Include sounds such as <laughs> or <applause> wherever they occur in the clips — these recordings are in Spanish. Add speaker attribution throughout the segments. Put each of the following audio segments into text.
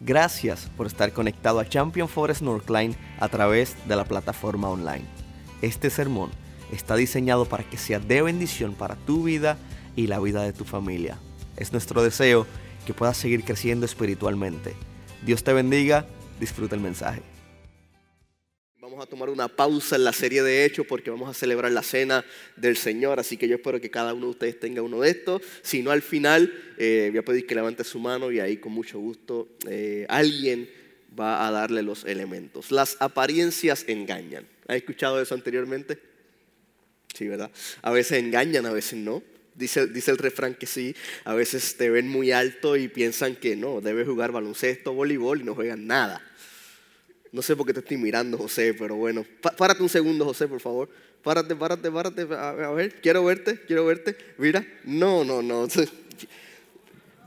Speaker 1: Gracias por estar conectado a Champion Forest Northline a través de la plataforma online. Este sermón está diseñado para que sea de bendición para tu vida y la vida de tu familia. Es nuestro deseo que puedas seguir creciendo espiritualmente. Dios te bendiga, disfruta el mensaje.
Speaker 2: A tomar una pausa en la serie de Hechos porque vamos a celebrar la cena del Señor. Así que yo espero que cada uno de ustedes tenga uno de estos. Si no, al final eh, voy a pedir que levante su mano y ahí con mucho gusto eh, alguien va a darle los elementos. Las apariencias engañan. ¿Has escuchado eso anteriormente? Sí, ¿verdad? A veces engañan, a veces no. Dice, dice, el refrán que sí, a veces te ven muy alto y piensan que no, debes jugar baloncesto, voleibol y no juegan nada. No sé por qué te estoy mirando, José, pero bueno. Párate un segundo, José, por favor. Párate, párate, párate. A ver, quiero verte, quiero verte. Mira, no, no, no. <laughs>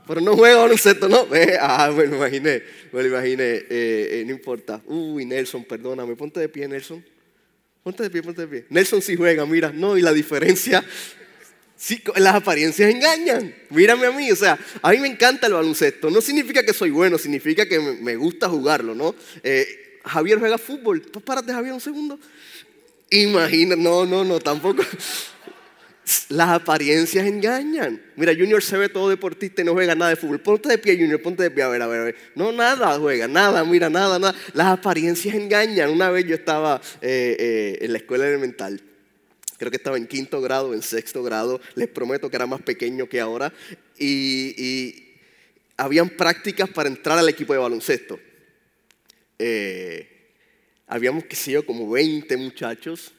Speaker 2: Pero no juega baloncesto, ¿no? Ah, me lo imaginé, me lo imaginé. Eh, eh, no importa. Uy, Nelson, perdóname. Ponte de pie, Nelson. Ponte de pie, ponte de pie. Nelson sí juega, mira. No, y la diferencia Sí, las apariencias engañan. Mírame a mí, o sea, a mí me encanta el baloncesto. No significa que soy bueno, significa que me gusta jugarlo, ¿no? Eh, Javier juega fútbol. Pues párate, Javier, un segundo. Imagina, no, no, no, tampoco. Las apariencias engañan. Mira, Junior se ve todo deportista y no juega nada de fútbol. Ponte de pie, Junior, ponte de pie. A ver, a ver, a ver. No, nada juega, nada, mira, nada, nada. Las apariencias engañan. Una vez yo estaba eh, eh, en la escuela elemental creo que estaba en quinto grado, en sexto grado, les prometo que era más pequeño que ahora, y, habían prácticas para entrar al equipo de baloncesto. Eh, habíamos, qué sé como 20 muchachos,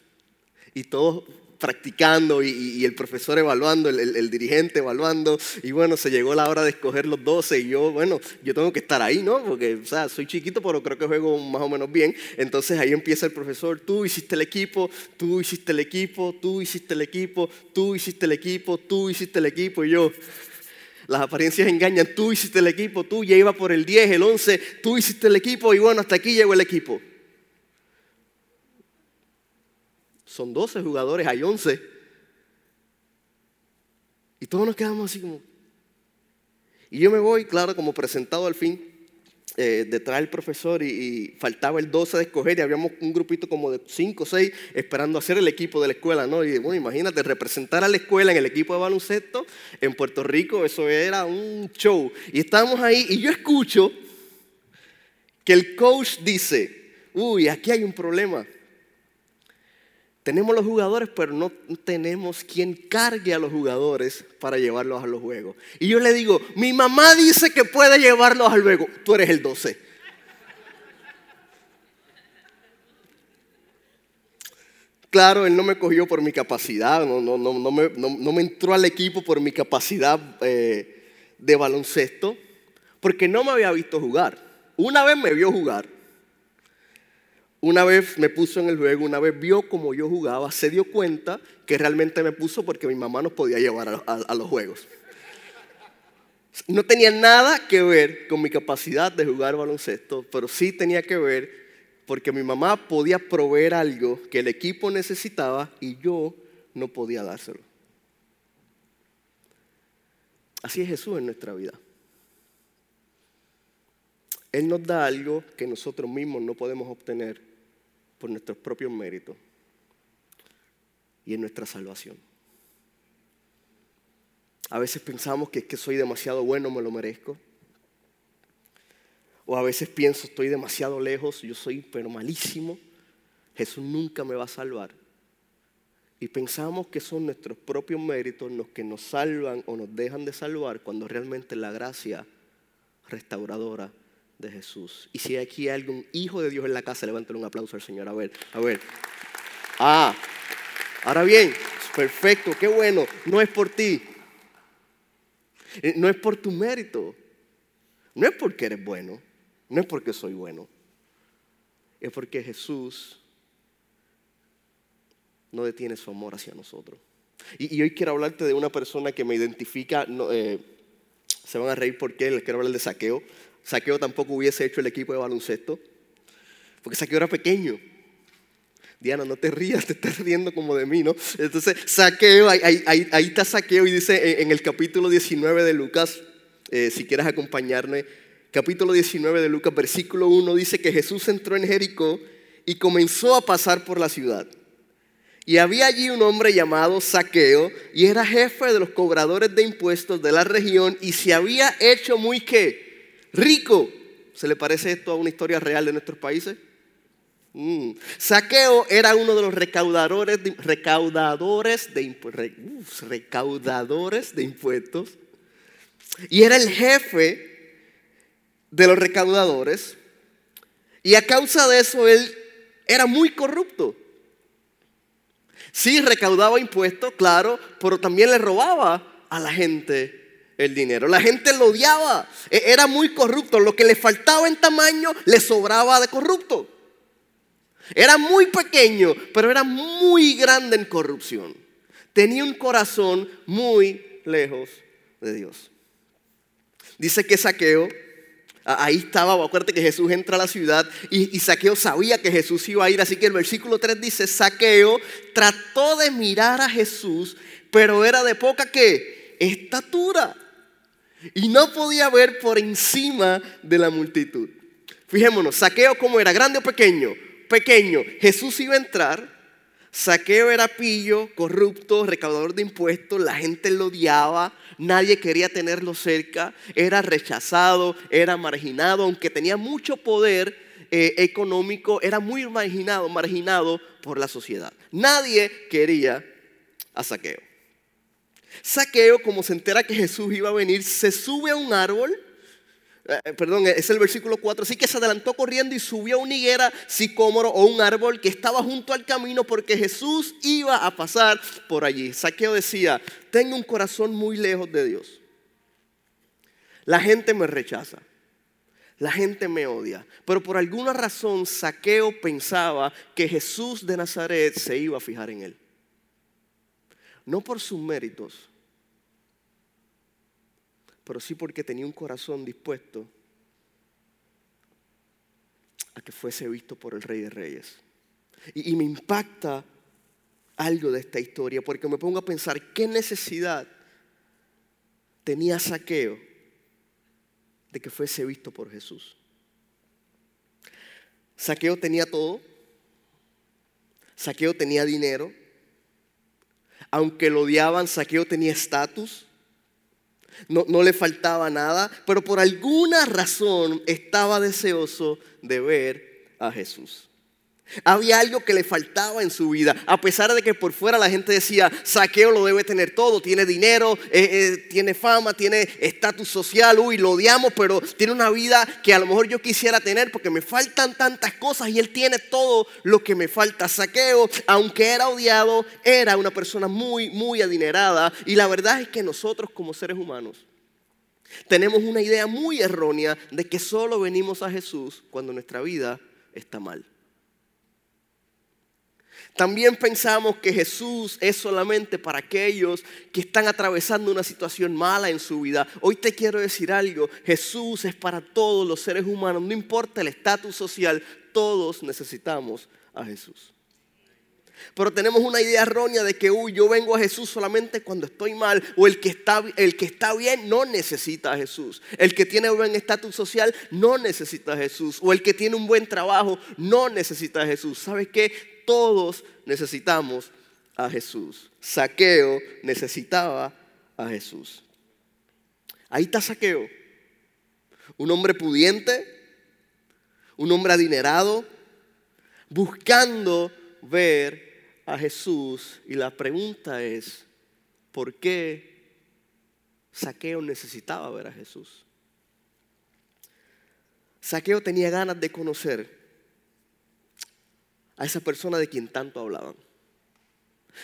Speaker 2: y todos practicando y, el profesor evaluando, el, dirigente evaluando, y bueno, se llegó la hora de escoger los 12 y yo, bueno, yo tengo que estar ahí, ¿no? Porque, o sea, soy chiquito, pero creo que juego más o menos bien. Entonces ahí empieza el profesor, tú hiciste el equipo, tú hiciste el equipo, tú hiciste el equipo, tú hiciste el equipo, tú hiciste el equipo, y yo... Las apariencias engañan, tú hiciste el equipo, tú ya iba por el 10, el 11, tú hiciste el equipo y bueno, hasta aquí llegó el equipo. son 12 jugadores, hay 11. Y todos nos quedamos así como... Y yo me voy, claro, como presentado al fin, eh, detrás del profesor y, faltaba el 12 de escoger y habíamos un grupito como de 5 o 6 esperando hacer el equipo de la escuela, ¿no? Y bueno, imagínate, representar a la escuela en el equipo de baloncesto en Puerto Rico, eso era un show. Y estábamos ahí y yo escucho que el coach dice, uy, aquí hay un problema. Tenemos los jugadores, pero no tenemos quien cargue a los jugadores para llevarlos a los juegos. Y yo le digo, mi mamá dice que puede llevarlos al juego. Tú eres el 12. Claro, él no me cogió por mi capacidad, no, no, no, me, no me, entró al equipo por mi capacidad eh, de baloncesto, porque no me había visto jugar. Una vez me vio jugar, una vez me puso en el juego, una vez vio cómo yo jugaba, se dio cuenta que realmente me puso porque mi mamá nos podía llevar a, los juegos. No tenía nada que ver con mi capacidad de jugar baloncesto, pero sí tenía que ver porque mi mamá podía proveer algo que el equipo necesitaba y yo no podía dárselo. Así es Jesús en nuestra vida. Él nos da algo que nosotros mismos no podemos obtener por nuestros propios méritos y en nuestra salvación. A veces pensamos que es que soy demasiado bueno, me lo merezco. O a veces pienso, estoy demasiado lejos, yo soy pero malísimo, Jesús nunca me va a salvar. Y pensamos que son nuestros propios méritos los que nos salvan o nos dejan de salvar cuando realmente la gracia restauradora de Jesús. Y si aquí hay algún hijo de Dios en la casa, levántale un aplauso al Señor. A ver, a ver. Ah, ahora bien, perfecto, qué bueno. No es por ti. Eh, no es por tu mérito. No es porque eres bueno. No es porque soy bueno. Es porque Jesús no detiene su amor hacia nosotros. Y, hoy quiero hablarte de una persona que me identifica. Eh, se van a reír porque les quiero hablar de saqueo. Saqueo tampoco hubiese hecho el equipo de baloncesto, porque Saqueo era pequeño. Diana, no te rías, <laughs> te estás riendo como de mí, ¿no? Entonces, Saqueo, ahí, está Saqueo y dice en, el capítulo 19 de Lucas, eh, si quieres acompañarme, capítulo 19 de Lucas, versículo 1, dice que Jesús entró en Jericó y comenzó a pasar por la ciudad. Y había allí un hombre llamado Saqueo y era jefe de los cobradores de impuestos de la región y se había hecho muy qué? Rico. ¿Se le parece esto a una historia real de nuestros países? Mm. Saqueo era uno de los recaudadores recaudadores de, recaudadores de impuestos y era el jefe de los recaudadores y a causa de eso él era muy corrupto. Sí, recaudaba impuestos, claro, pero también le robaba a la gente el dinero. La gente lo odiaba, e-, era muy corrupto. Lo que le faltaba en tamaño le sobraba de corrupto. Era muy pequeño, pero era muy grande en corrupción. Tenía un corazón muy lejos de Dios. Dice que Saqueo Ahí estaba, acuérdate que Jesús entra a la ciudad y, Saqueo sabía que Jesús iba a ir, así que el versículo 3 dice, Saqueo trató de mirar a Jesús, pero era de poca que estatura y no podía ver por encima de la multitud. Fijémonos, Saqueo como era, grande o pequeño, pequeño, Jesús iba a entrar, Saqueo era pillo, corrupto, recaudador de impuestos, la gente lo odiaba, nadie quería tenerlo cerca, era rechazado, era marginado, aunque tenía mucho poder eh, económico, era muy marginado, marginado por la sociedad. Nadie quería a Saqueo. Saqueo, como se entera que Jesús iba a venir, se sube a un árbol eh, perdón, es el versículo 4, así que se adelantó corriendo y subió a una higuera sicómoro o un árbol que estaba junto al camino porque Jesús iba a pasar por allí. Saqueo decía, tengo un corazón muy lejos de Dios. La gente me rechaza. La gente me odia. Pero por alguna razón Saqueo pensaba que Jesús de Nazaret se iba a fijar en él. No por sus méritos, pero sí porque tenía un corazón dispuesto a que fuese visto por el Rey de Reyes. Y, me impacta algo de esta historia, porque me pongo a pensar qué necesidad tenía Saqueo de que fuese visto por Jesús. Saqueo tenía todo. Saqueo tenía dinero. Aunque lo odiaban, Saqueo tenía estatus no, le faltaba nada, pero por alguna razón estaba deseoso de ver a Jesús. Había algo que le faltaba en su vida, a pesar de que por fuera la gente decía, Saqueo lo debe tener todo, tiene dinero, eh, eh, tiene fama, tiene estatus social, uy, lo odiamos, pero tiene una vida que a lo mejor yo quisiera tener porque me faltan tantas cosas y él tiene todo lo que me falta. Saqueo, aunque era odiado, era una persona muy, muy adinerada y la verdad es que nosotros como seres humanos tenemos una idea muy errónea de que solo venimos a Jesús cuando nuestra vida está mal. También pensamos que Jesús es solamente para aquellos que están atravesando una situación mala en su vida. Hoy te quiero decir algo, Jesús es para todos los seres humanos, no importa el estatus social, todos necesitamos a Jesús. Pero tenemos una idea errónea de que, uy, yo vengo a Jesús solamente cuando estoy mal, o el que está, el que está bien no necesita a Jesús. El que tiene buen estatus social no necesita a Jesús. O el que tiene un buen trabajo no necesita a Jesús. ¿Sabes qué? todos necesitamos a Jesús. Saqueo necesitaba a Jesús. Ahí está Saqueo. Un hombre pudiente, un hombre adinerado, buscando ver a Jesús. Y la pregunta es, ¿por qué Saqueo necesitaba ver a Jesús? Saqueo tenía ganas de conocer a esa persona de quien tanto hablaban.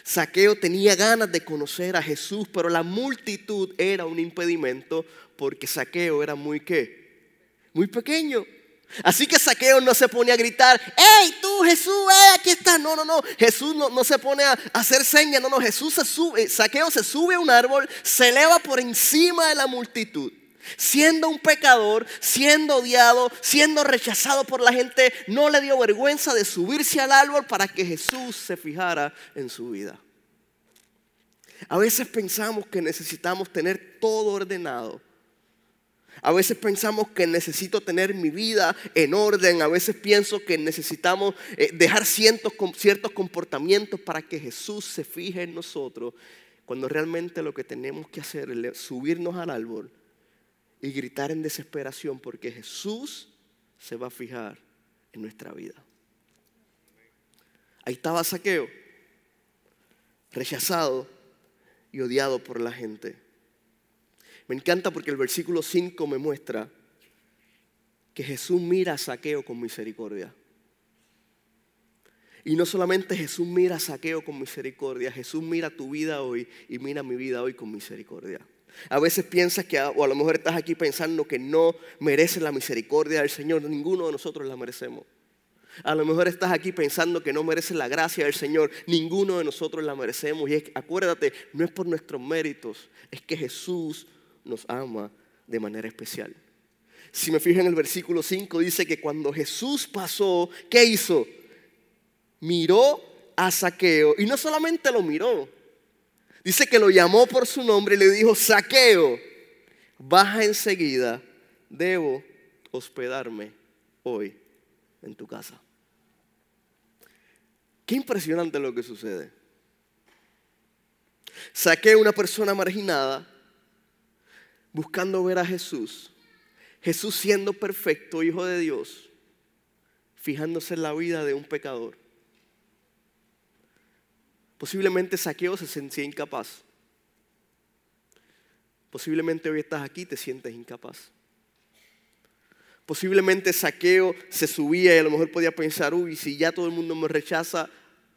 Speaker 2: Saqueo tenía ganas de conocer a Jesús, pero la multitud era un impedimento porque Saqueo era muy qué? Muy pequeño. Así que Saqueo no se pone a gritar, ¡Hey tú Jesús, eh, aquí estás! No, no, no. Jesús no, no se pone a hacer señas, no, no. Jesús se sube, Saqueo se sube a un árbol, se eleva por encima de la multitud Siendo un pecador, siendo odiado, siendo rechazado por la gente, no le dio vergüenza de subirse al árbol para que Jesús se fijara en su vida. A veces pensamos que necesitamos tener todo ordenado. A veces pensamos que necesito tener mi vida en orden. A veces pienso que necesitamos eh, dejar ciertos, ciertos comportamientos para que Jesús se fije en nosotros. Cuando realmente lo que tenemos que hacer es subirnos al árbol y gritar en desesperación porque Jesús se va a fijar en nuestra vida. Ahí estaba Saqueo, rechazado y odiado por la gente. Me encanta porque el versículo 5 me muestra que Jesús mira a Saqueo con misericordia. Y no solamente Jesús mira a Saqueo con misericordia, Jesús mira tu vida hoy y mira mi vida hoy con misericordia. A veces piensas que, o a lo mejor estás aquí pensando que no mereces la misericordia del Señor. Ninguno de nosotros la merecemos. A lo mejor estás aquí pensando que no mereces la gracia del Señor. Ninguno de nosotros la merecemos. Y acuérdate, no es por nuestros méritos, es que Jesús nos ama de manera especial. Si me fijo en el versículo 5, dice que cuando Jesús pasó, ¿qué hizo? Miró a Saqueo. Y no solamente lo miró, dice que lo llamó por su nombre y le dijo, Saqueo, baja enseguida, debo hospedarme hoy en tu casa. Qué impresionante lo que sucede. Saqueo, una persona marginada, buscando ver a Jesús, Jesús siendo perfecto, hijo de Dios, fijándose en la vida de un pecador. Posiblemente Saqueo se sentía incapaz. Posiblemente hoy estás aquí y te sientes incapaz. Posiblemente Saqueo se subía y a lo mejor podía pensar, uy, si ya todo el mundo me rechaza,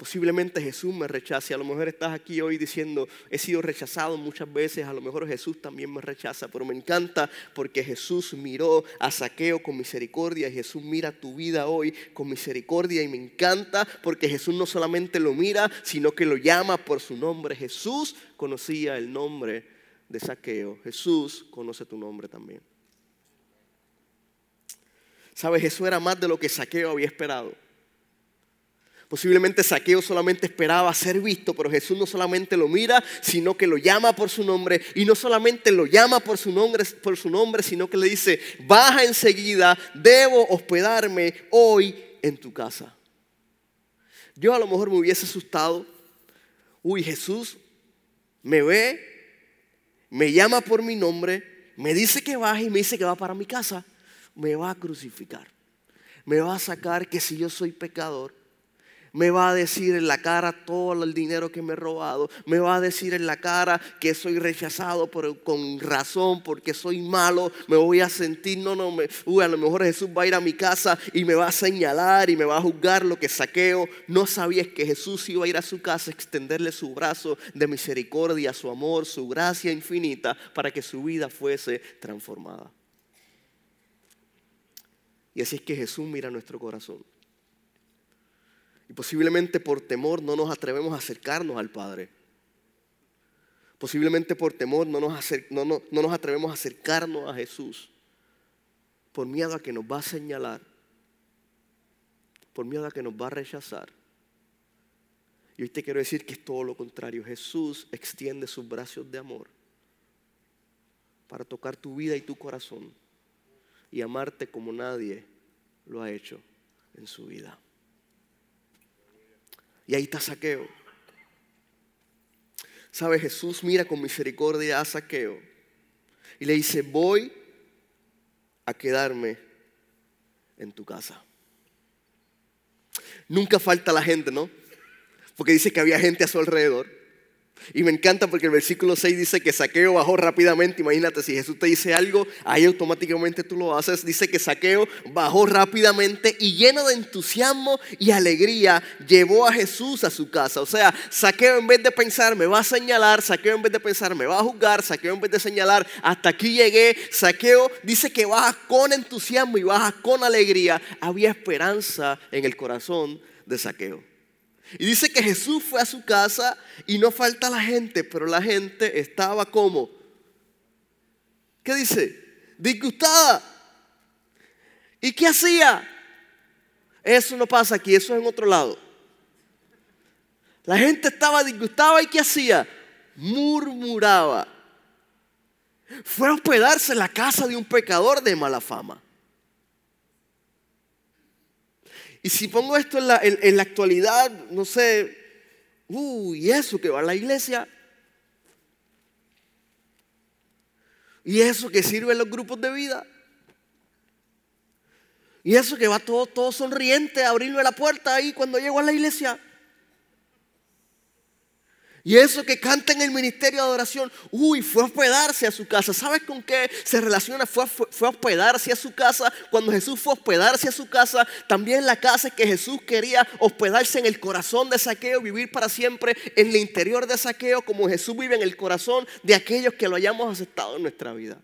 Speaker 2: Posiblemente Jesús me rechace. A lo mejor estás aquí hoy diciendo, he sido rechazado muchas veces. A lo mejor Jesús también me rechaza. Pero me encanta porque Jesús miró a Saqueo con misericordia. Y Jesús mira tu vida hoy con misericordia. Y me encanta porque Jesús no solamente lo mira, sino que lo llama por su nombre. Jesús conocía el nombre de Saqueo. Jesús conoce tu nombre también. ¿Sabes? Jesús era más de lo que Saqueo había esperado. Posiblemente Saqueo solamente esperaba ser visto, pero Jesús no solamente lo mira, sino que lo llama por su nombre. Y no solamente lo llama por su nombre, por su nombre sino que le dice, baja enseguida, debo hospedarme hoy en tu casa. Yo a lo mejor me hubiese asustado. Uy, Jesús me ve, me llama por mi nombre, me dice que baje y me dice que va para mi casa. Me va a crucificar. Me va a sacar que si yo soy pecador, me va a decir en la cara todo el dinero que me he robado, me va a decir en la cara que soy rechazado con razón porque soy malo, me voy a sentir, no, no, me, uy, a lo mejor Jesús va a ir a mi casa y me va a señalar y me va a juzgar lo que saqueo. No sabías que Jesús iba a ir a su casa, a extenderle su brazo de misericordia, su amor, su gracia infinita para que su vida fuese transformada. Y así es que Jesús mira nuestro corazón. Posiblemente por temor no nos atrevemos a acercarnos al Padre. Posiblemente por temor no nos, no, no, no nos atrevemos a acercarnos a Jesús. Por miedo a que nos va a señalar. Por miedo a que nos va a rechazar. Y hoy te quiero decir que es todo lo contrario. Jesús extiende sus brazos de amor para tocar tu vida y tu corazón y amarte como nadie lo ha hecho en su vida. Y ahí está Saqueo. ¿Sabe? Jesús mira con misericordia a Saqueo y le dice, voy a quedarme en tu casa. Nunca falta la gente, ¿no? Porque dice que había gente a su alrededor. Y me encanta porque el versículo 6 dice que Saqueo bajó rápidamente. Imagínate, si Jesús te dice algo, ahí automáticamente tú lo haces. Dice que Saqueo bajó rápidamente y lleno de entusiasmo y alegría llevó a Jesús a su casa. O sea, Saqueo en vez de pensar me va a señalar, Saqueo en vez de pensar me va a juzgar, Saqueo en vez de señalar hasta aquí llegué, Saqueo dice que baja con entusiasmo y baja con alegría. Había esperanza en el corazón de Saqueo. Y dice que Jesús fue a su casa y no falta la gente, pero la gente estaba como, ¿qué dice? Disgustada. ¿Y qué hacía? Eso no pasa aquí, eso es en otro lado. La gente estaba disgustada y ¿qué hacía? Murmuraba. Fue a hospedarse en la casa de un pecador de mala fama. Y si pongo esto en la, en la actualidad, no sé, uy, eso que va a la iglesia, Y eso que sirve en los grupos de vida. Y eso que va todo, todo sonriente a abrirle la puerta ahí cuando llego a la iglesia. Y eso que canta en el ministerio de adoración, uy, fue a hospedarse a su casa. ¿Sabes con qué se relaciona? Fue a, hospedarse a su casa. Cuando Jesús fue a hospedarse a su casa, también la casa que Jesús quería hospedarse en el corazón de Saqueo, vivir para siempre en el interior de Saqueo, como Jesús vive en el corazón de aquellos que lo hayamos aceptado en nuestra vida.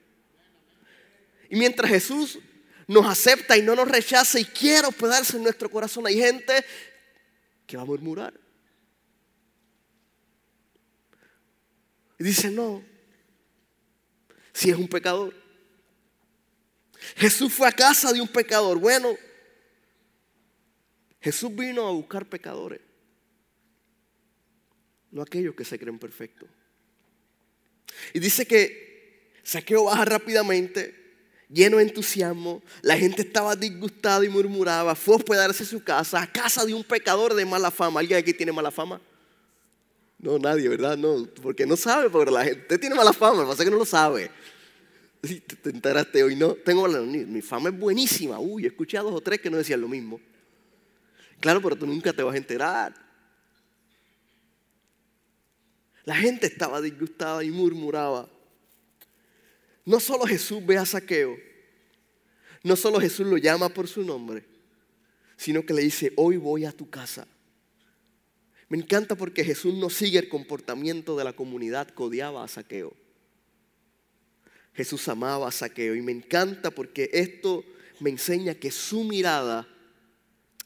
Speaker 2: Y mientras Jesús nos acepta y no nos rechaza y quiere hospedarse en nuestro corazón, hay gente que va a murmurar. Y dice, no, si es un pecador. Jesús fue a casa de un pecador. Bueno, Jesús vino a buscar pecadores, no aquellos que se creen perfectos. Y dice que Saqueo baja rápidamente, lleno de entusiasmo. La gente estaba disgustada y murmuraba. Fue a hospedarse a su casa, a casa de un pecador de mala fama. ¿Alguien aquí tiene mala fama? No, nadie, ¿verdad? No, porque no sabe, porque la gente tiene mala fama, pasa que no lo sabe. Si te enteraste hoy, no, tengo mi fama es buenísima. Uy, he escuchado a dos o tres que no decían lo mismo. Claro, pero tú nunca te vas a enterar. La gente estaba disgustada y murmuraba. No solo Jesús ve a Saqueo, no solo Jesús lo llama por su nombre, sino que le dice, hoy voy a tu casa. Me encanta porque Jesús no sigue el comportamiento de la comunidad que odiaba a Saqueo. Jesús amaba a Saqueo y me encanta porque esto me enseña que su mirada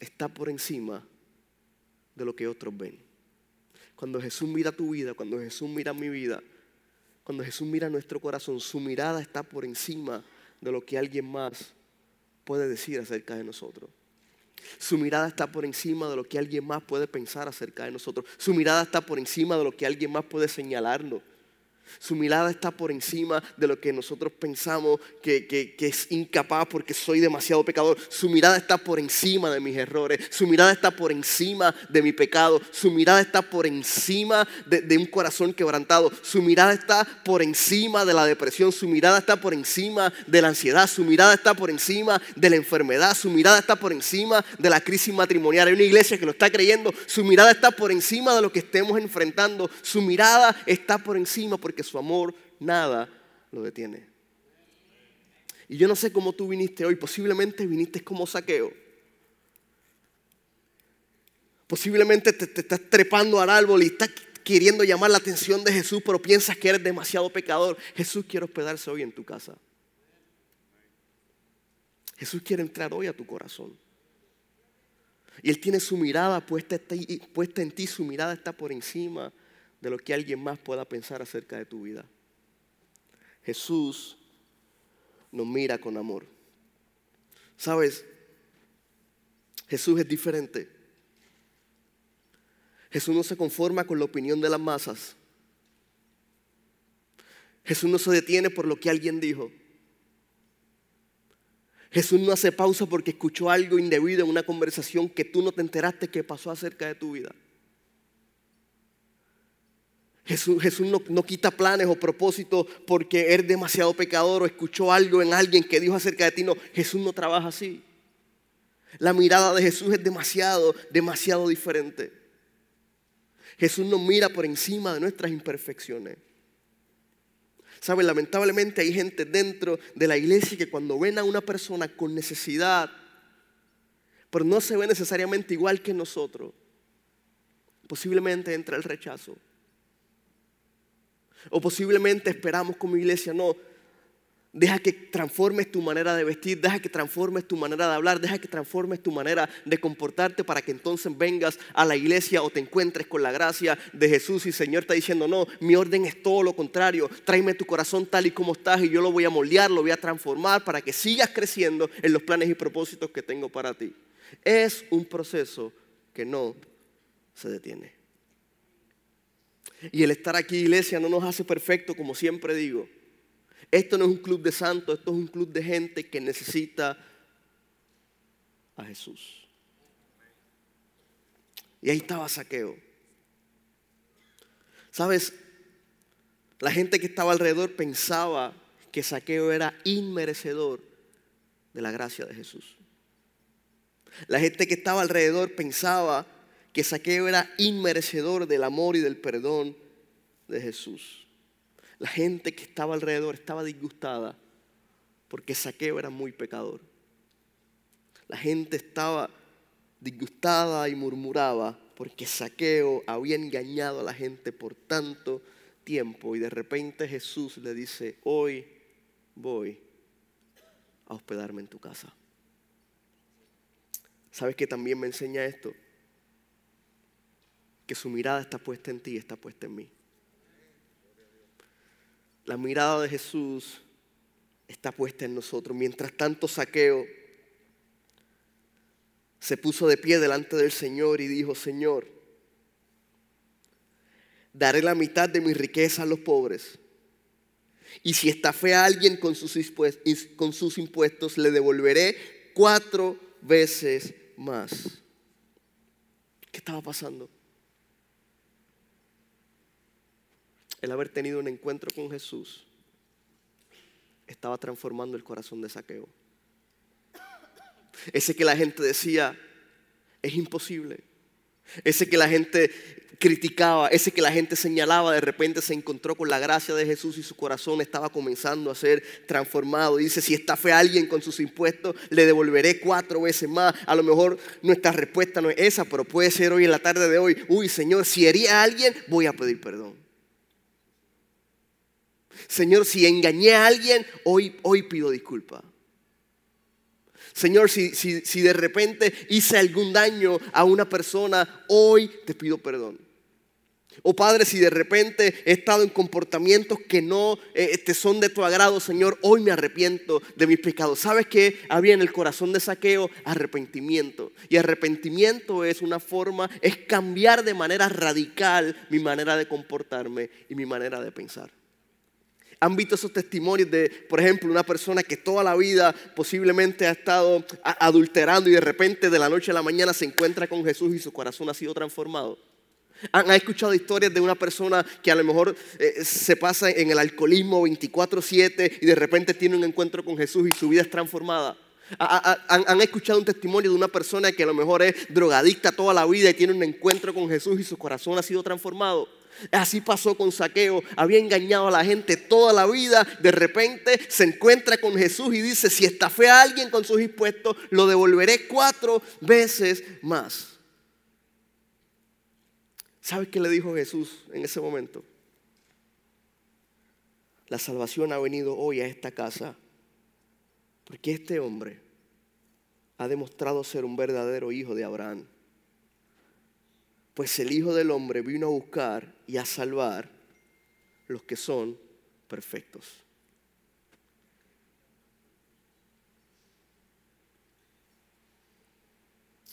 Speaker 2: está por encima de lo que otros ven. Cuando Jesús mira tu vida, cuando Jesús mira mi vida, cuando Jesús mira nuestro corazón, su mirada está por encima de lo que alguien más puede decir acerca de nosotros. Su mirada está por encima de lo que alguien más puede pensar acerca de nosotros. Su mirada está por encima de lo que alguien más puede señalarnos. Su mirada está por encima de lo que nosotros pensamos que, es incapaz porque soy demasiado pecador. Su mirada está por encima de mis errores. Su mirada está por encima de mi pecado. Su mirada está por encima de, un corazón quebrantado. Su mirada está por encima de la depresión. Su mirada está por encima de la ansiedad. Su mirada está por encima de la enfermedad. Su mirada está por encima de la crisis matrimonial. Hay una iglesia que lo está creyendo. Su mirada está por encima de lo que estemos enfrentando. Su mirada está por encima porque su amor nada lo detiene. Y yo no sé cómo tú viniste hoy, posiblemente viniste como saqueo. Posiblemente te, te, estás trepando al árbol y estás queriendo llamar la atención de Jesús, pero piensas que eres demasiado pecador. Jesús quiere hospedarse hoy en tu casa. Jesús quiere entrar hoy a tu corazón. Y Él tiene su mirada puesta, puesta en ti, su mirada está por encima de lo que alguien más pueda pensar acerca de tu vida. Jesús nos mira con amor. ¿Sabes? Jesús es diferente. Jesús no se conforma con la opinión de las masas. Jesús no se detiene por lo que alguien dijo. Jesús no hace pausa porque escuchó algo indebido en una conversación que tú no te enteraste que pasó acerca de tu vida. Jesús, no, quita planes o propósitos porque eres demasiado pecador o escuchó algo en alguien que dijo acerca de ti. No, Jesús no trabaja así. La mirada de Jesús es demasiado, demasiado diferente. Jesús nos mira por encima de nuestras imperfecciones. Saben, lamentablemente hay gente dentro de la iglesia que cuando ven a una persona con necesidad, pero no se ve necesariamente igual que nosotros, posiblemente entra el rechazo. O posiblemente esperamos como iglesia, no, deja que transformes tu manera de vestir, deja que transformes tu manera de hablar, deja que transformes tu manera de comportarte para que entonces vengas a la iglesia o te encuentres con la gracia de Jesús y el Señor está diciendo, no, mi orden es todo lo contrario, tráeme tu corazón tal y como estás y yo lo voy a moldear, lo voy a transformar para que sigas creciendo en los planes y propósitos que tengo para ti. Es un proceso que no se detiene. Y el estar aquí, iglesia, no nos hace perfecto, como siempre digo. Esto no es un club de santos, esto es un club de gente que necesita a Jesús. Y ahí estaba Saqueo. ¿Sabes? La gente que estaba alrededor pensaba que Saqueo era inmerecedor de la gracia de Jesús. La gente que estaba alrededor pensaba que Saqueo era inmerecedor del amor y del perdón de Jesús. La gente que estaba alrededor estaba disgustada porque Saqueo era muy pecador. La gente estaba disgustada y murmuraba porque Saqueo había engañado a la gente por tanto tiempo y de repente Jesús le dice, hoy voy a hospedarme en tu casa. ¿Sabes que también me enseña esto? Que su mirada está puesta en ti, está puesta en mí. La mirada de Jesús está puesta en nosotros. Mientras tanto, Saqueo se puso de pie delante del Señor y dijo, Señor, daré la mitad de mi riqueza a los pobres. Y si estafé a alguien con sus, con sus impuestos, le devolveré cuatro veces más. ¿Qué estaba pasando? El haber tenido un encuentro con Jesús estaba transformando el corazón de Saqueo. Ese que la gente decía, es imposible. Ese que la gente criticaba, ese que la gente señalaba, de repente se encontró con la gracia de Jesús y su corazón estaba comenzando a ser transformado. Dice, si fe a alguien con sus impuestos, le devolveré cuatro veces más. A lo mejor nuestra respuesta no es esa, pero puede ser hoy en la tarde de hoy, uy Señor, si hería a alguien, voy a pedir perdón. Señor, si engañé a alguien, hoy, hoy pido disculpa. Señor, si, si de repente hice algún daño a una persona, hoy te pido perdón. O Padre, si de repente he estado en comportamientos que no eh, te son de tu agrado, Señor, hoy me arrepiento de mis pecados. ¿Sabes qué había en el corazón de saqueo? Arrepentimiento. Y arrepentimiento es una forma, es cambiar de manera radical mi manera de comportarme y mi manera de pensar. Han visto esos testimonios de, por ejemplo, una persona que toda la vida posiblemente ha estado adulterando y de repente de la noche a la mañana se encuentra con Jesús y su corazón ha sido transformado. Han, escuchado historias de una persona que a lo mejor eh, se pasa en el alcoholismo 24/7 y de repente tiene un encuentro con Jesús y su vida es transformada. Han, han, escuchado un testimonio de una persona que a lo mejor es drogadicta toda la vida y tiene un encuentro con Jesús y su corazón ha sido transformado. Así pasó con Saqueo, había engañado a la gente toda la vida, de repente se encuentra con Jesús y dice, si estafé a alguien con sus impuestos, lo devolveré cuatro veces más. ¿Sabes qué le dijo Jesús en ese momento? La salvación ha venido hoy a esta casa porque este hombre ha demostrado ser un verdadero hijo de Abraham. Pues el Hijo del Hombre vino a buscar y a salvar los que son perfectos.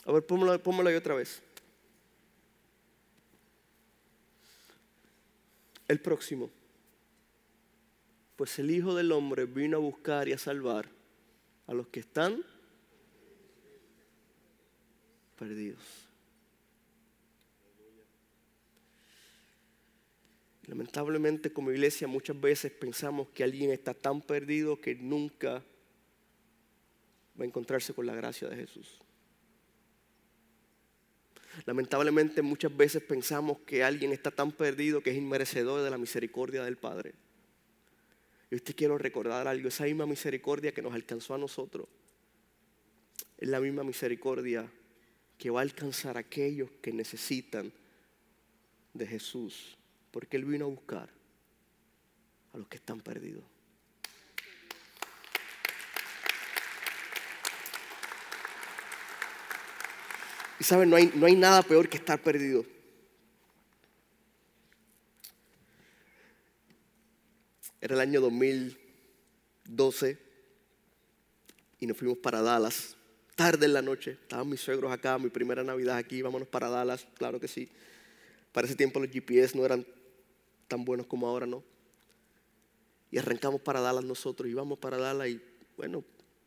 Speaker 2: A ver, póngalo ahí otra vez. el próximo. Pues el Hijo del Hombre vino a buscar y a salvar a los que están perdidos. Lamentablemente como iglesia muchas veces pensamos que alguien está tan perdido que nunca va a encontrarse con la gracia de Jesús. Lamentablemente muchas veces pensamos que alguien está tan perdido que es inmerecedor de la misericordia del Padre. Y te quiero recordar algo, esa misma misericordia que nos alcanzó a nosotros, es la misma misericordia que va a alcanzar a aquellos que necesitan de Jesús, porque Él vino a buscar a los que están perdidos. Y saben, no hay, no hay nada peor que estar perdido. Era el año 2012 y nos fuimos para Dallas. Tarde en la noche, estaban mis suegros acá, mi primera Navidad aquí, vámonos para Dallas, claro que sí. Para ese tiempo los GPS no eran tan buenos como ahora, ¿no? Y arrancamos para Dallas nosotros y vamos para Dallas y bueno,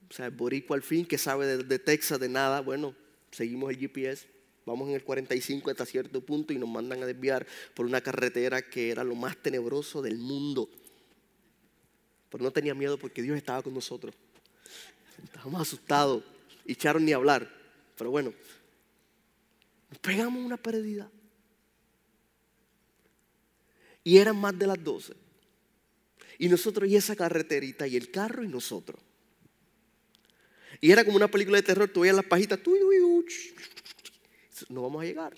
Speaker 2: o sea, el al fin que sabe de, de Texas de nada, bueno, seguimos el GPS. Vamos en el 45 hasta cierto punto y nos mandan a desviar por una carretera que era lo más tenebroso del mundo. Pero no tenía miedo porque Dios estaba con nosotros. Estábamos asustados y echaron ni hablar. Pero bueno, nos pegamos una pérdida. Y eran más de las 12. Y nosotros y esa carreterita y el carro y nosotros. Y era como una película de terror, tú veías las pajitas, tú, no vamos a llegar.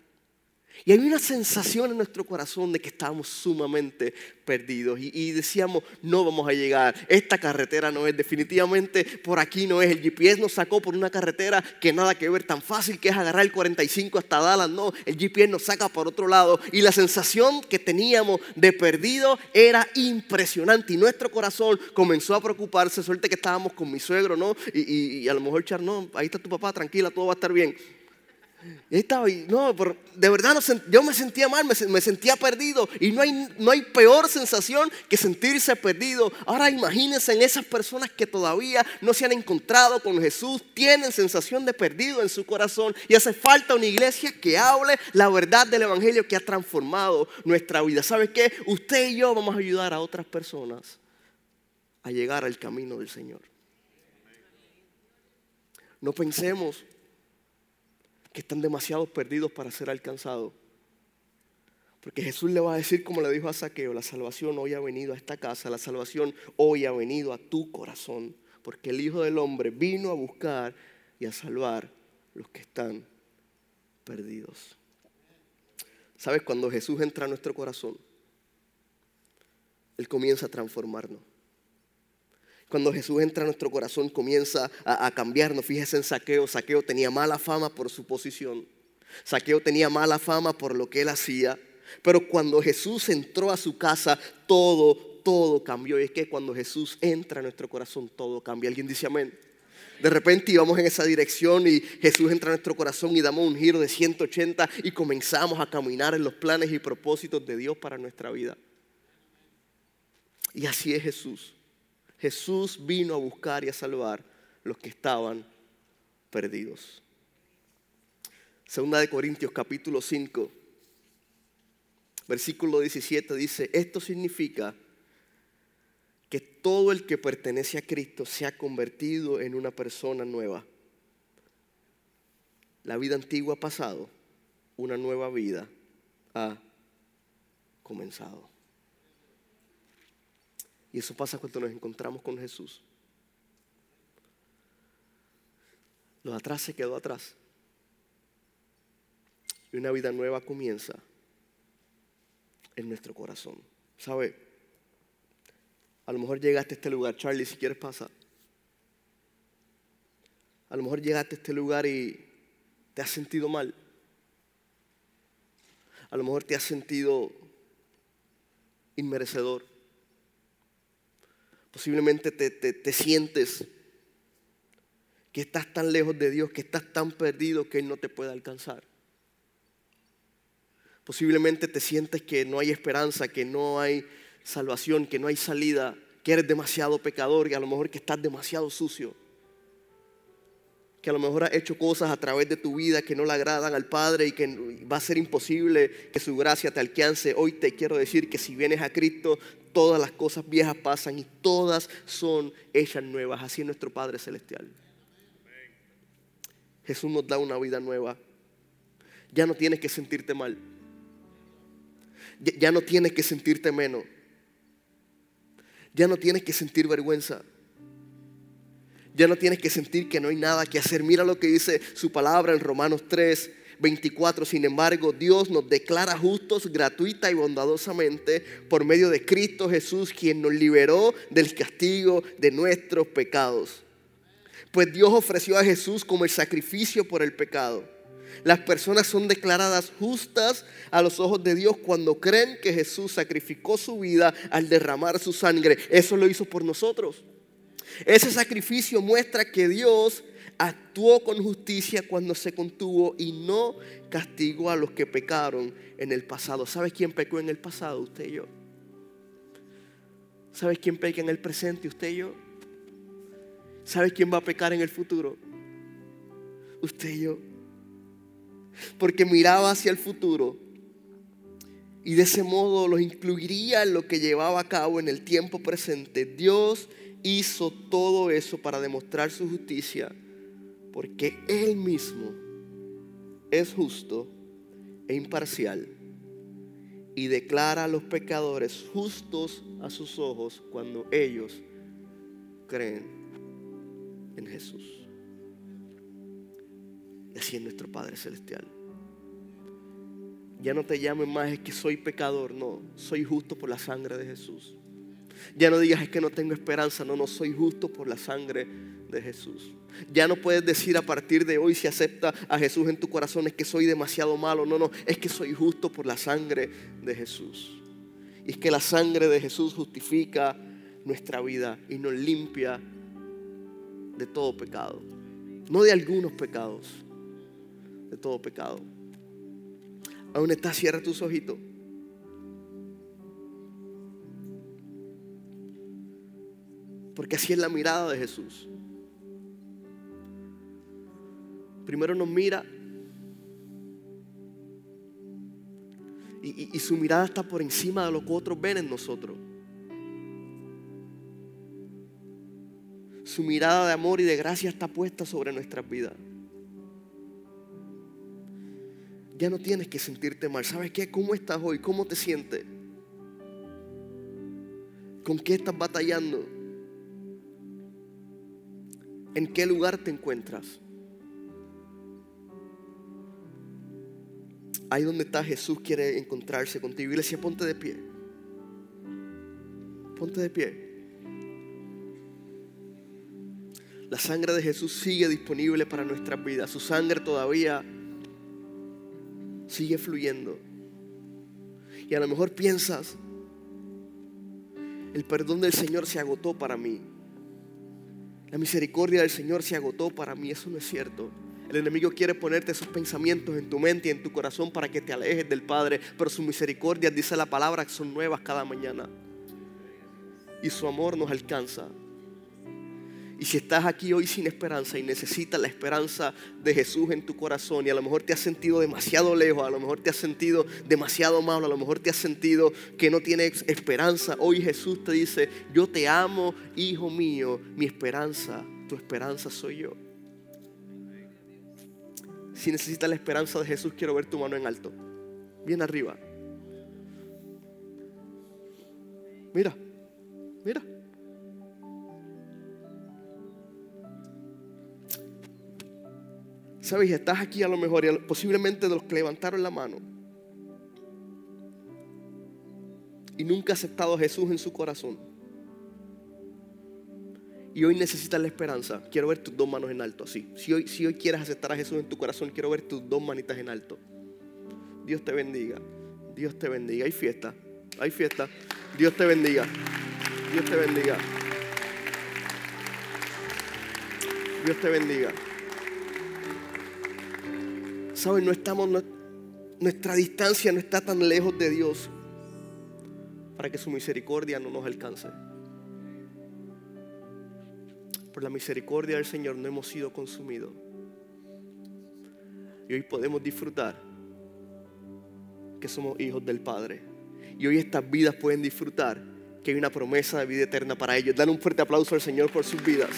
Speaker 2: Y hay una sensación en nuestro corazón de que estábamos sumamente perdidos. Y, decíamos, no vamos a llegar, esta carretera no es, definitivamente por aquí no es, el GPS nos sacó por una carretera que nada que ver, tan fácil que es agarrar el 45 hasta Dallas, no, el GPS nos saca por otro lado. Y la sensación que teníamos de perdido era impresionante. Y nuestro corazón comenzó a preocuparse, suerte que estábamos con mi suegro, ¿no? Y, a lo mejor Char, no, ahí está tu papá, tranquila, todo va a estar bien. Estaba, no, pero de verdad yo me sentía mal, me, sentía perdido. Y no hay, no hay peor sensación que sentirse perdido. Ahora imagínense en esas personas que todavía no se han encontrado con Jesús, tienen sensación de perdido en su corazón. Y hace falta una iglesia que hable la verdad del Evangelio que ha transformado nuestra vida. ¿Sabe qué? Usted y yo vamos a ayudar a otras personas a llegar al camino del Señor. No pensemos que están demasiado perdidos para ser alcanzados. Porque Jesús le va a decir, como le dijo a Saqueo, la salvación hoy ha venido a esta casa, la salvación hoy ha venido a tu corazón. Porque el Hijo del Hombre vino a buscar y a salvar los que están perdidos. ¿Sabes? Cuando Jesús entra a nuestro corazón, Él comienza a transformarnos. Cuando Jesús entra a nuestro corazón comienza a, cambiarnos. Fíjese en Saqueo. Saqueo tenía mala fama por su posición. Saqueo tenía mala fama por lo que él hacía. Pero cuando Jesús entró a su casa, todo, todo cambió. Y es que cuando Jesús entra a nuestro corazón, todo cambia. ¿Alguien dice amén? De repente íbamos en esa dirección y Jesús entra a nuestro corazón y damos un giro de 180 y comenzamos a caminar en los planes y propósitos de Dios para nuestra vida. Y así es Jesús. Jesús vino a buscar y a salvar los que estaban perdidos. Segunda de Corintios capítulo 5, versículo 17 dice, esto significa que todo el que pertenece a Cristo se ha convertido en una persona nueva. La vida antigua ha pasado, una nueva vida ha comenzado. Y eso pasa cuando nos encontramos con Jesús. Lo atrás se quedó atrás. Y una vida nueva comienza en nuestro corazón. ¿Sabe? A lo mejor llegaste a este lugar, Charlie, si quieres pasar. A lo mejor llegaste a este lugar y te has sentido mal. A lo mejor te has sentido inmerecedor. Posiblemente te, sientes que estás tan lejos de Dios, que estás tan perdido que Él no te puede alcanzar. Posiblemente te sientes que no hay esperanza, que no hay salvación, que no hay salida, que eres demasiado pecador y a lo mejor que estás demasiado sucio que a lo mejor has hecho cosas a través de tu vida que no le agradan al Padre y que va a ser imposible que su gracia te alcance. Hoy te quiero decir que si vienes a Cristo, todas las cosas viejas pasan y todas son hechas nuevas. Así es nuestro Padre Celestial. Jesús nos da una vida nueva. Ya no tienes que sentirte mal. Ya no tienes que sentirte menos. Ya no tienes que sentir vergüenza. Ya no tienes que sentir que no hay nada que hacer. Mira lo que dice su palabra en Romanos 3, 24. Sin embargo, Dios nos declara justos gratuita y bondadosamente por medio de Cristo Jesús, quien nos liberó del castigo de nuestros pecados. Pues Dios ofreció a Jesús como el sacrificio por el pecado. Las personas son declaradas justas a los ojos de Dios cuando creen que Jesús sacrificó su vida al derramar su sangre. Eso lo hizo por nosotros. Ese sacrificio muestra que Dios actuó con justicia cuando se contuvo y no castigó a los que pecaron en el pasado. ¿Sabes quién pecó en el pasado? Usted y yo. ¿Sabes quién peca en el presente? Usted y yo. ¿Sabes quién va a pecar en el futuro? Usted y yo. Porque miraba hacia el futuro y de ese modo los incluiría en lo que llevaba a cabo en el tiempo presente. Dios hizo todo eso para demostrar su justicia, porque Él mismo es justo e imparcial y declara a los pecadores justos a sus ojos cuando ellos creen en Jesús. Y así es nuestro Padre Celestial. Ya no te llamen más es que soy pecador, no, soy justo por la sangre de Jesús. Ya no digas es que no tengo esperanza, no, no, soy justo por la sangre de Jesús. Ya no puedes decir a partir de hoy si acepta a Jesús en tu corazón es que soy demasiado malo, no, no, es que soy justo por la sangre de Jesús. Y es que la sangre de Jesús justifica nuestra vida y nos limpia de todo pecado. No de algunos pecados, de todo pecado. Aún estás, cierra tus ojitos. Porque así es la mirada de Jesús. Primero nos mira y, su mirada está por encima de lo que otros ven en nosotros. Su mirada de amor y de gracia está puesta sobre nuestras vidas. Ya no tienes que sentirte mal. ¿Sabes qué? ¿Cómo estás hoy? ¿Cómo te sientes? ¿Con qué estás batallando? ¿En qué lugar te encuentras? Ahí donde está Jesús quiere encontrarse contigo. Iglesia, ponte de pie. Ponte de pie. La sangre de Jesús sigue disponible para nuestras vidas. Su sangre todavía sigue fluyendo. Y a lo mejor piensas, el perdón del Señor se agotó para mí. La misericordia del Señor se agotó para mí. Eso no es cierto. El enemigo quiere ponerte esos pensamientos en tu mente y en tu corazón para que te alejes del Padre. Pero su misericordia, dice la palabra, son nuevas cada mañana. Y su amor nos alcanza. Y si estás aquí hoy sin esperanza y necesitas la esperanza de Jesús en tu corazón y a lo mejor te has sentido demasiado lejos, a lo mejor te has sentido demasiado malo, a lo mejor te has sentido que no tienes esperanza, hoy Jesús te dice, yo te amo, hijo mío, mi esperanza, tu esperanza soy yo. Si necesitas la esperanza de Jesús, quiero ver tu mano en alto, bien arriba. Mira, mira. Sabes, estás aquí a lo mejor y posiblemente de los que levantaron la mano y nunca ha aceptado a Jesús en su corazón. Y hoy necesitas la esperanza. Quiero ver tus dos manos en alto, así. Si hoy, si hoy quieres aceptar a Jesús en tu corazón, quiero ver tus dos manitas en alto. Dios te bendiga. Dios te bendiga. Hay fiesta. Hay fiesta. Dios te bendiga. Dios te bendiga. Dios te bendiga. Saben, no estamos, nuestra distancia no está tan lejos de Dios para que su misericordia no nos alcance. Por la misericordia del Señor no hemos sido consumidos. Y hoy podemos disfrutar que somos hijos del Padre. Y hoy estas vidas pueden disfrutar que hay una promesa de vida eterna para ellos. Dale un fuerte aplauso al Señor por sus vidas.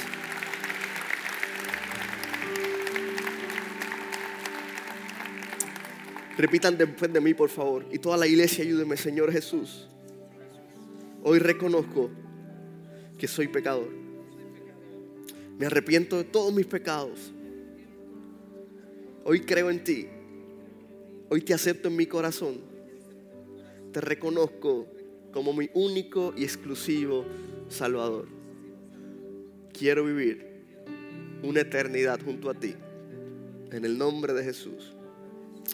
Speaker 2: Repitan después de mí, por favor. Y toda la iglesia ayúdeme, Señor Jesús. Hoy reconozco que soy pecador. Me arrepiento de todos mis pecados. Hoy creo en ti. Hoy te acepto en mi corazón. Te reconozco como mi único y exclusivo Salvador. Quiero vivir una eternidad junto a ti. En el nombre de Jesús.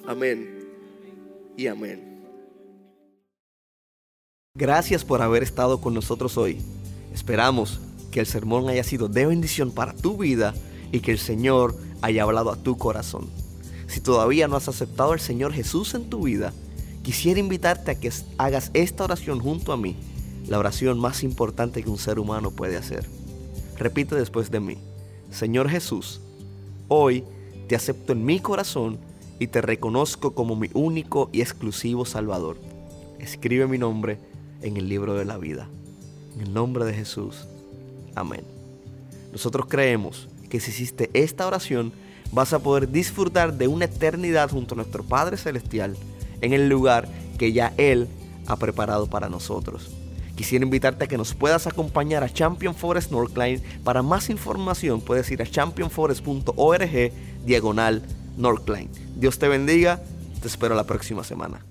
Speaker 2: Amén y amén.
Speaker 1: Gracias por haber estado con nosotros hoy. Esperamos que el sermón haya sido de bendición para tu vida y que el Señor haya hablado a tu corazón. Si todavía no has aceptado al Señor Jesús en tu vida, quisiera invitarte a que hagas esta oración junto a mí. la oración más importante que un ser humano puede hacer. Repite después de mí, Señor Jesús, hoy te acepto en mi corazón y te reconozco como mi único y exclusivo Salvador. Escribe mi nombre en el libro de la vida. En el nombre de Jesús. Amén. Nosotros creemos que si hiciste esta oración, vas a poder disfrutar de una eternidad junto a nuestro Padre Celestial en el lugar que ya Él ha preparado para nosotros. Quisiera invitarte a que nos puedas acompañar a Champion Forest Northline. Para más información puedes ir a championforest.org diagonal Northline. Dios te bendiga, te espero la próxima semana.